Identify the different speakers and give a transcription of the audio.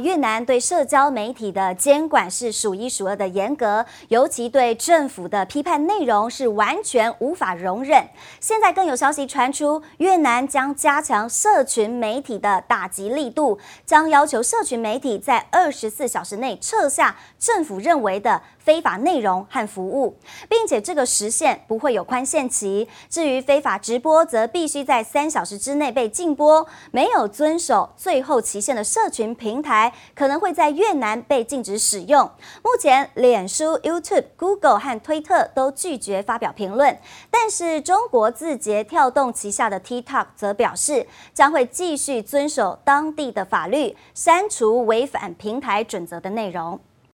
Speaker 1: 越南对社交媒体的监管是数一数二的严格，尤其对政府的批判内容是完全无法容忍。现在更有消息传出，越南将加强社群媒体的打击力度，将要求社群媒体在二十四小时内撤下政府认为的非法内容和服务，并且这个时限不会有宽限期。至于非法直播，则必须在三小时之内被禁播。没有遵守最后期限的社群平台。可能会在越南被禁止使用。目前，脸书、YouTube、Google 和推特都拒绝发表评论，但是中国字节跳动旗下的 TikTok 则表示，将会继续遵守当地的法律，删除违反平台准则的内容。